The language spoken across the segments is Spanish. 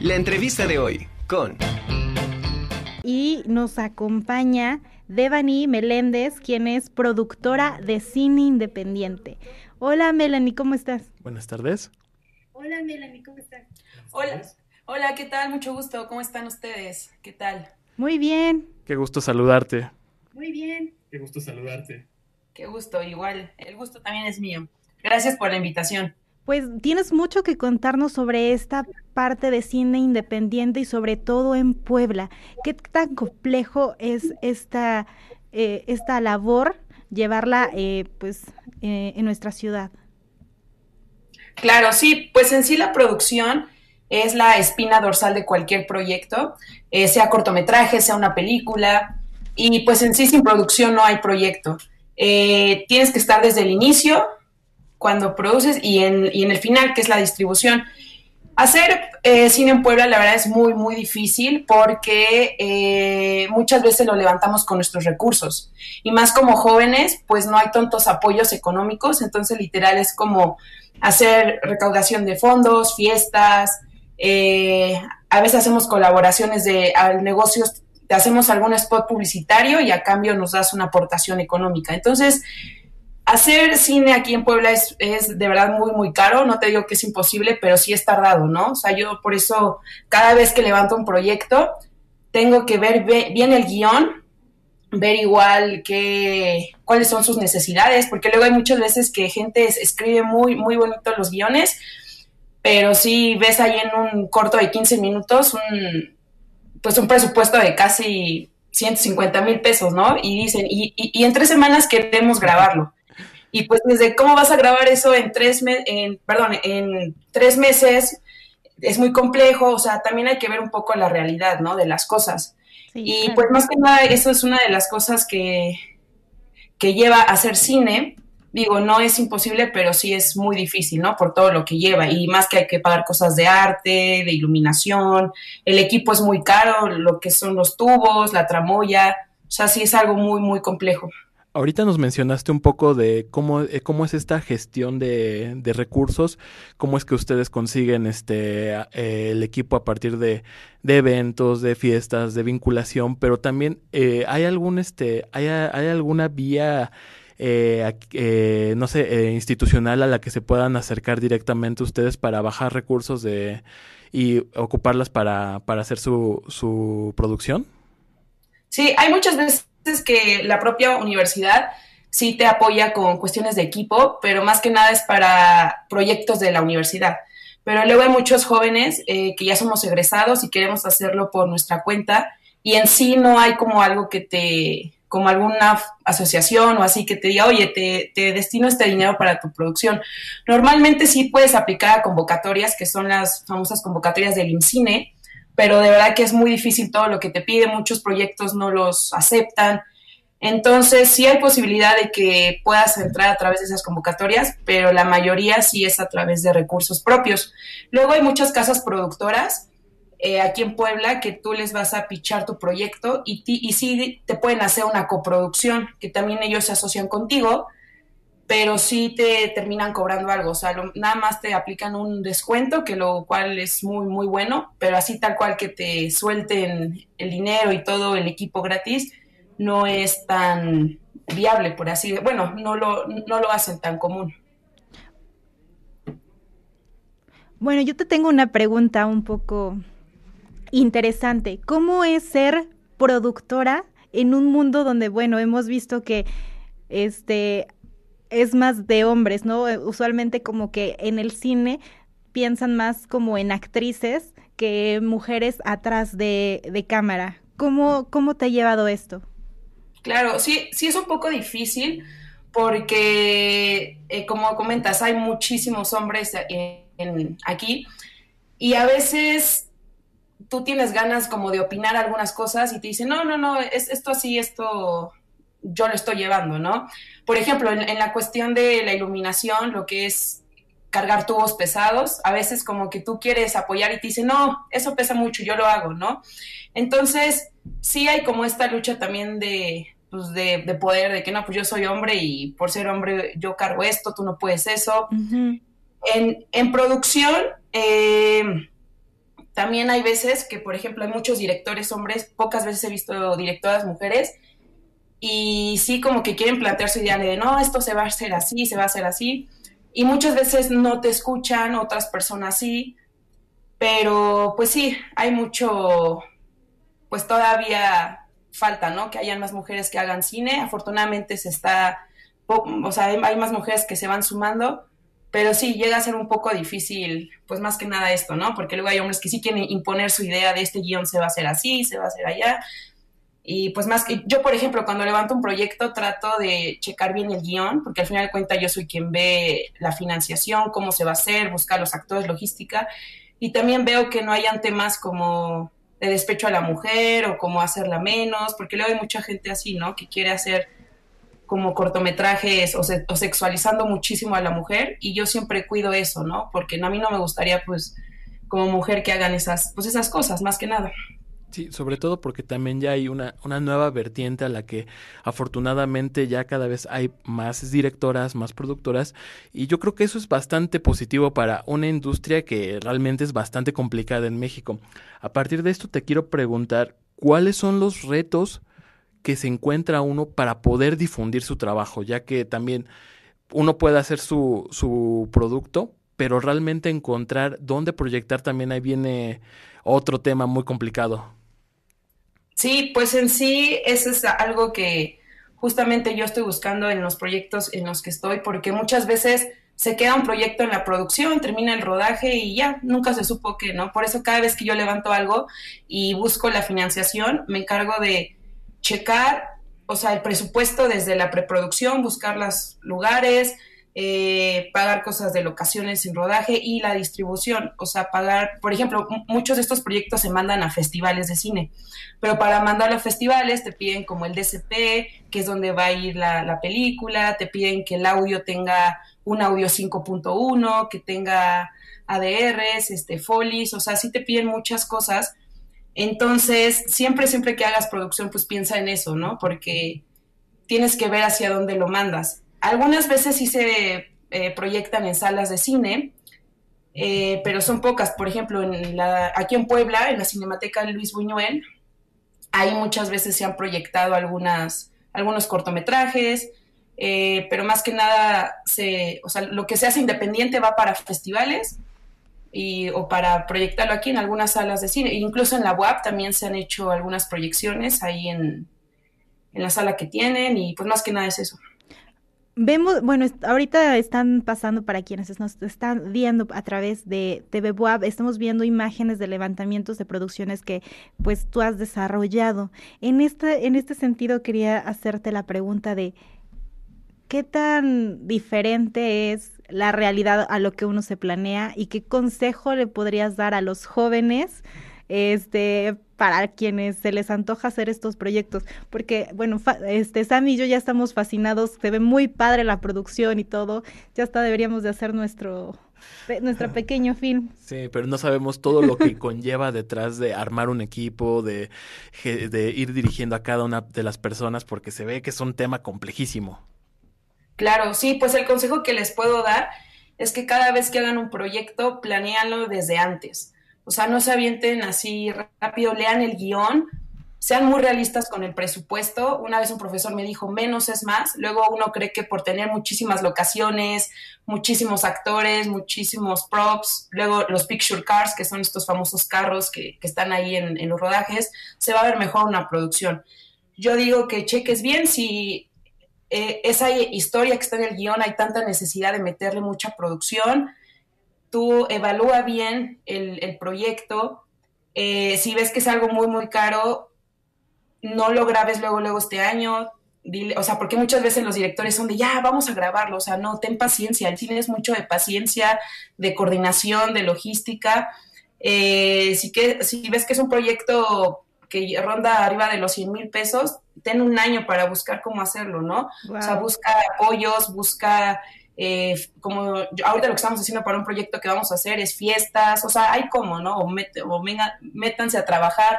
La entrevista de hoy con... Y nos acompaña Devani Meléndez, quien es productora de cine independiente. Hola Melanie, ¿cómo estás? Buenas tardes. Hola Melanie, ¿cómo estás? Hola, hola, ¿qué tal? Mucho gusto. ¿Cómo están ustedes? ¿Qué tal? Muy bien. Qué gusto saludarte. Muy bien. Qué gusto saludarte. Qué gusto, igual. El gusto también es mío. Gracias por la invitación. Pues tienes mucho que contarnos sobre esta parte de cine independiente y sobre todo en Puebla. ¿Qué tan complejo es esta, eh, esta labor llevarla eh, pues eh, en nuestra ciudad? Claro, sí, pues en sí la producción es la espina dorsal de cualquier proyecto, sea cortometraje, sea una película, y pues en sí sin producción no hay proyecto. tienes que estar desde el inicio, cuando produces y en, y en el final, que es la distribución. Hacer eh, cine en Puebla, la verdad, es muy, muy difícil porque eh, muchas veces lo levantamos con nuestros recursos. Y más como jóvenes, pues no hay tantos apoyos económicos, entonces literal es como hacer recaudación de fondos, fiestas, eh, a veces hacemos colaboraciones de negocios, hacemos algún spot publicitario y a cambio nos das una aportación económica. Entonces, hacer cine aquí en Puebla es, de verdad muy, muy caro. No te digo que es imposible, pero sí es tardado, ¿no? O sea, yo por eso cada vez que levanto un proyecto, tengo que ver bien el guion, ver igual que, cuáles son sus necesidades, porque luego hay muchas veces que gente escribe muy, muy bonito los guiones, pero si ves ahí en un corto de 15 minutos un, pues un presupuesto de casi 150 mil pesos, ¿no? Y dicen, y, y en tres semanas queremos grabarlo. Y pues desde cómo vas a grabar eso en tres, en, perdón, en tres meses es muy complejo, o sea, también hay que ver un poco la realidad, ¿no? De las cosas. y pues más que nada, eso es una de las cosas que, que lleva a hacer cine. Digo, no es imposible, pero sí es muy difícil, ¿no? Por todo lo que lleva. Y más que hay que pagar cosas de arte, de iluminación, el equipo es muy caro, lo que son los tubos, la tramoya, o sea, sí es algo muy, muy complejo. Ahorita nos mencionaste un poco de cómo, eh, cómo es esta gestión de, de, recursos, cómo es que ustedes consiguen este eh, el equipo a partir de, de, eventos, de fiestas, de vinculación, pero también eh, hay algún este, hay, hay alguna vía no sé, institucional a la que se puedan acercar directamente ustedes para bajar recursos de y ocuparlas para, para hacer su, su producción. Sí, hay muchas veces es que la propia universidad sí te apoya con cuestiones de equipo, pero más que nada es para proyectos de la universidad. Pero luego hay muchos jóvenes eh, que ya somos egresados y queremos hacerlo por nuestra cuenta y en sí no hay como algo que te, como alguna asociación o así que te diga, oye, te, te destino este dinero para tu producción. Normalmente sí puedes aplicar a convocatorias, que son las famosas convocatorias del INCINE, pero de verdad que es muy difícil todo lo que te pide, muchos proyectos no los aceptan. Entonces, sí hay posibilidad de que puedas entrar a través de esas convocatorias, pero la mayoría sí es a través de recursos propios. Luego hay muchas casas productoras eh, aquí en Puebla que tú les vas a pichar tu proyecto y, y sí te pueden hacer una coproducción, que también ellos se asocian contigo pero sí te terminan cobrando algo, o sea, nada más te aplican un descuento, que lo cual es muy, muy bueno, pero así tal cual que te suelten el dinero y todo el equipo gratis, no es tan viable, por así bueno, no lo, no lo hacen tan común. Bueno, yo te tengo una pregunta un poco interesante. ¿Cómo es ser productora en un mundo donde, bueno, hemos visto que este es más de hombres, ¿no? Eh, usualmente como que en el cine piensan más como en actrices que mujeres atrás de, de cámara. ¿Cómo, ¿Cómo te ha llevado esto? Claro, sí, sí es un poco difícil porque, eh, como comentas, hay muchísimos hombres en, aquí y a veces tú tienes ganas como de opinar algunas cosas y te dicen, no, no, no, es esto así, esto yo lo estoy llevando, ¿no? Por ejemplo, en, la cuestión de la iluminación, lo que es cargar tubos pesados, a veces como que tú quieres apoyar y te dicen, no, eso pesa mucho, yo lo hago, ¿no? Entonces, sí hay como esta lucha también de, pues de, poder, de que no, pues yo soy hombre y por ser hombre yo cargo esto, tú no puedes eso. en, en, producción, eh, también hay veces que, por ejemplo, hay muchos directores hombres, pocas veces he visto directoras mujeres, y sí como que quieren plantear su idea de, no, esto se va a hacer así, se va a hacer así, y muchas veces no te escuchan, otras personas sí, pero pues sí, hay mucho, pues todavía falta, ¿no? Que hayan más mujeres que hagan cine, afortunadamente se está, o sea, hay más mujeres que se van sumando, pero sí, llega a ser un poco difícil, pues más que nada esto, ¿no? Porque luego hay hombres que sí quieren imponer su idea de este guion se va a hacer así, se va a hacer allá. Y pues más que yo, por ejemplo, cuando levanto un proyecto trato de checar bien el guion, porque al final de cuentas yo soy quien ve la financiación, cómo se va a hacer, buscar los actores, logística. Y también veo que no hayan temas como de despecho a la mujer o como hacerla menos, porque luego hay mucha gente así, ¿no? Que quiere hacer como cortometrajes o, o, sexualizando muchísimo a la mujer y yo siempre cuido eso, ¿no? Porque a mí no me gustaría pues como mujer que hagan esas pues esas cosas más que nada. Sí, sobre todo porque también ya hay una, una nueva vertiente a la que afortunadamente ya cada vez hay más directoras, más productoras, y yo creo que eso es bastante positivo para una industria que realmente es bastante complicada en México. A partir de esto te quiero preguntar, ¿cuáles son los retos que se encuentra uno para poder difundir su trabajo, ya que también uno puede hacer su, su producto, pero realmente encontrar dónde proyectar también ahí viene otro tema muy complicado. Sí, pues en sí eso es algo que justamente yo estoy buscando en los proyectos en los que estoy, porque muchas veces se queda un proyecto en la producción, termina el rodaje y ya, nunca se supo que, ¿no? Por eso cada vez que yo levanto algo y busco la financiación, me encargo de checar, o sea, el presupuesto desde la preproducción, buscar los lugares, eh, pagar cosas de locaciones sin rodaje y la distribución, o sea, pagar, por ejemplo, muchos de estos proyectos se mandan a festivales de cine, pero para mandar a festivales te piden como el DCP, que es donde va a ir la, la película, te piden que el audio tenga un audio 5.1, que tenga ADRs, este, folies, o sea, sí te piden muchas cosas entonces, siempre, siempre que hagas producción, pues piensa en eso, ¿no? Porque tienes que ver hacia dónde lo mandas. Algunas veces sí se eh, proyectan en salas de cine, eh, pero son pocas. Por ejemplo, en la, aquí en Puebla, en la Cinemateca Luis Buñuel, ahí muchas veces se han proyectado algunas, algunos cortometrajes, eh, pero más que nada, se, o sea, lo que se hace independiente va para festivales y, o para proyectarlo aquí en algunas salas de cine. incluso en la UAP también se han hecho algunas proyecciones ahí en, en la sala que tienen y pues más que nada es eso. Vemos, bueno, ahorita están pasando para quienes nos están viendo a través de TV WAP, estamos viendo imágenes de levantamientos de producciones que pues tú has desarrollado. En este, en este sentido quería hacerte la pregunta de ¿qué tan diferente es la realidad a lo que uno se planea y qué consejo le podrías dar a los jóvenes este para quienes se les antoja hacer estos proyectos porque bueno este Sam y yo ya estamos fascinados se ve muy padre la producción y todo ya hasta deberíamos de hacer nuestro nuestro pequeño film. Sí, pero no sabemos todo lo que conlleva detrás de armar un equipo, de, de ir dirigiendo a cada una de las personas, porque se ve que es un tema complejísimo. Claro, sí, pues el consejo que les puedo dar es que cada vez que hagan un proyecto, planeanlo desde antes. O sea, no se avienten así rápido, lean el guion, sean muy realistas con el presupuesto. Una vez un profesor me dijo, menos es más. Luego uno cree que por tener muchísimas locaciones, muchísimos actores, muchísimos props, luego los picture cars, que son estos famosos carros que, están ahí en, en los rodajes, se va a ver mejor una producción. Yo digo que cheques bien si eh, esa historia que está en el guion, hay tanta necesidad de meterle mucha producción. Tú evalúa bien el, proyecto. Eh, si ves que es algo muy, muy caro, no lo grabes luego, luego este año. Dile, o sea, porque muchas veces los directores son de ya, vamos a grabarlo. O sea, no, ten paciencia. El cine es mucho de paciencia, de coordinación, de logística. Eh, si, que, si ves que es un proyecto que ronda arriba de los 100 mil pesos, ten un año para buscar cómo hacerlo, ¿no? O sea, busca apoyos, busca, eh, como ahorita lo que estamos haciendo para un proyecto que vamos a hacer es fiestas, o sea, hay como, ¿no? O, o métanse a trabajar,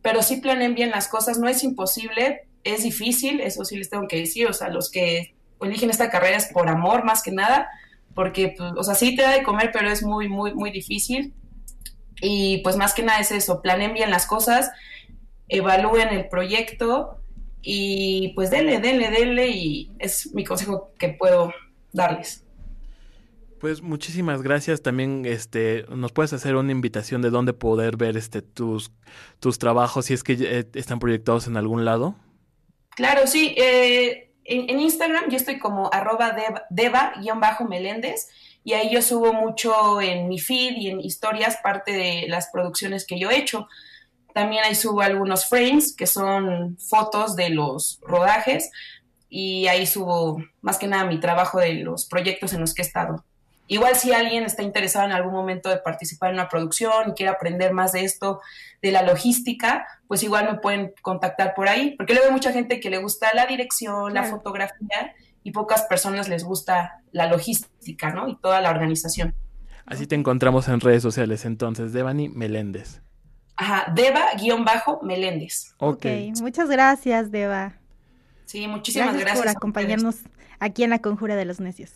pero sí planeen bien las cosas, no es imposible, es difícil, eso sí les tengo que decir, o sea, los que eligen esta carrera es por amor más que nada, porque, pues, o sea, sí te da de comer, pero es muy, muy, muy difícil. Y pues más que nada es eso, planeen bien las cosas, evalúen el proyecto y pues denle, denle, denle y es mi consejo que puedo darles. Pues muchísimas gracias. También este nos puedes hacer una invitación de dónde poder ver este tus tus trabajos si es que eh, están proyectados en algún lado. Claro, sí. Eh, en, en, Instagram yo estoy como arroba deva-meléndez y ahí yo subo mucho en mi feed y en historias parte de las producciones que yo he hecho. También ahí subo algunos frames que son fotos de los rodajes y ahí subo más que nada mi trabajo de los proyectos en los que he estado. Igual si alguien está interesado en algún momento de participar en una producción y quiere aprender más de esto, de la logística, pues igual me pueden contactar por ahí, porque luego hay mucha gente que le gusta la dirección, la fotografía y pocas personas les gusta la logística, ¿no? Y toda la organización. Así te encontramos en redes sociales entonces, Devani Meléndez. Ajá, Deva-Meléndez. Okay. ok, muchas gracias, Deva. Sí, muchísimas gracias. gracias por acompañarnos aquí en la Conjura de los Necios.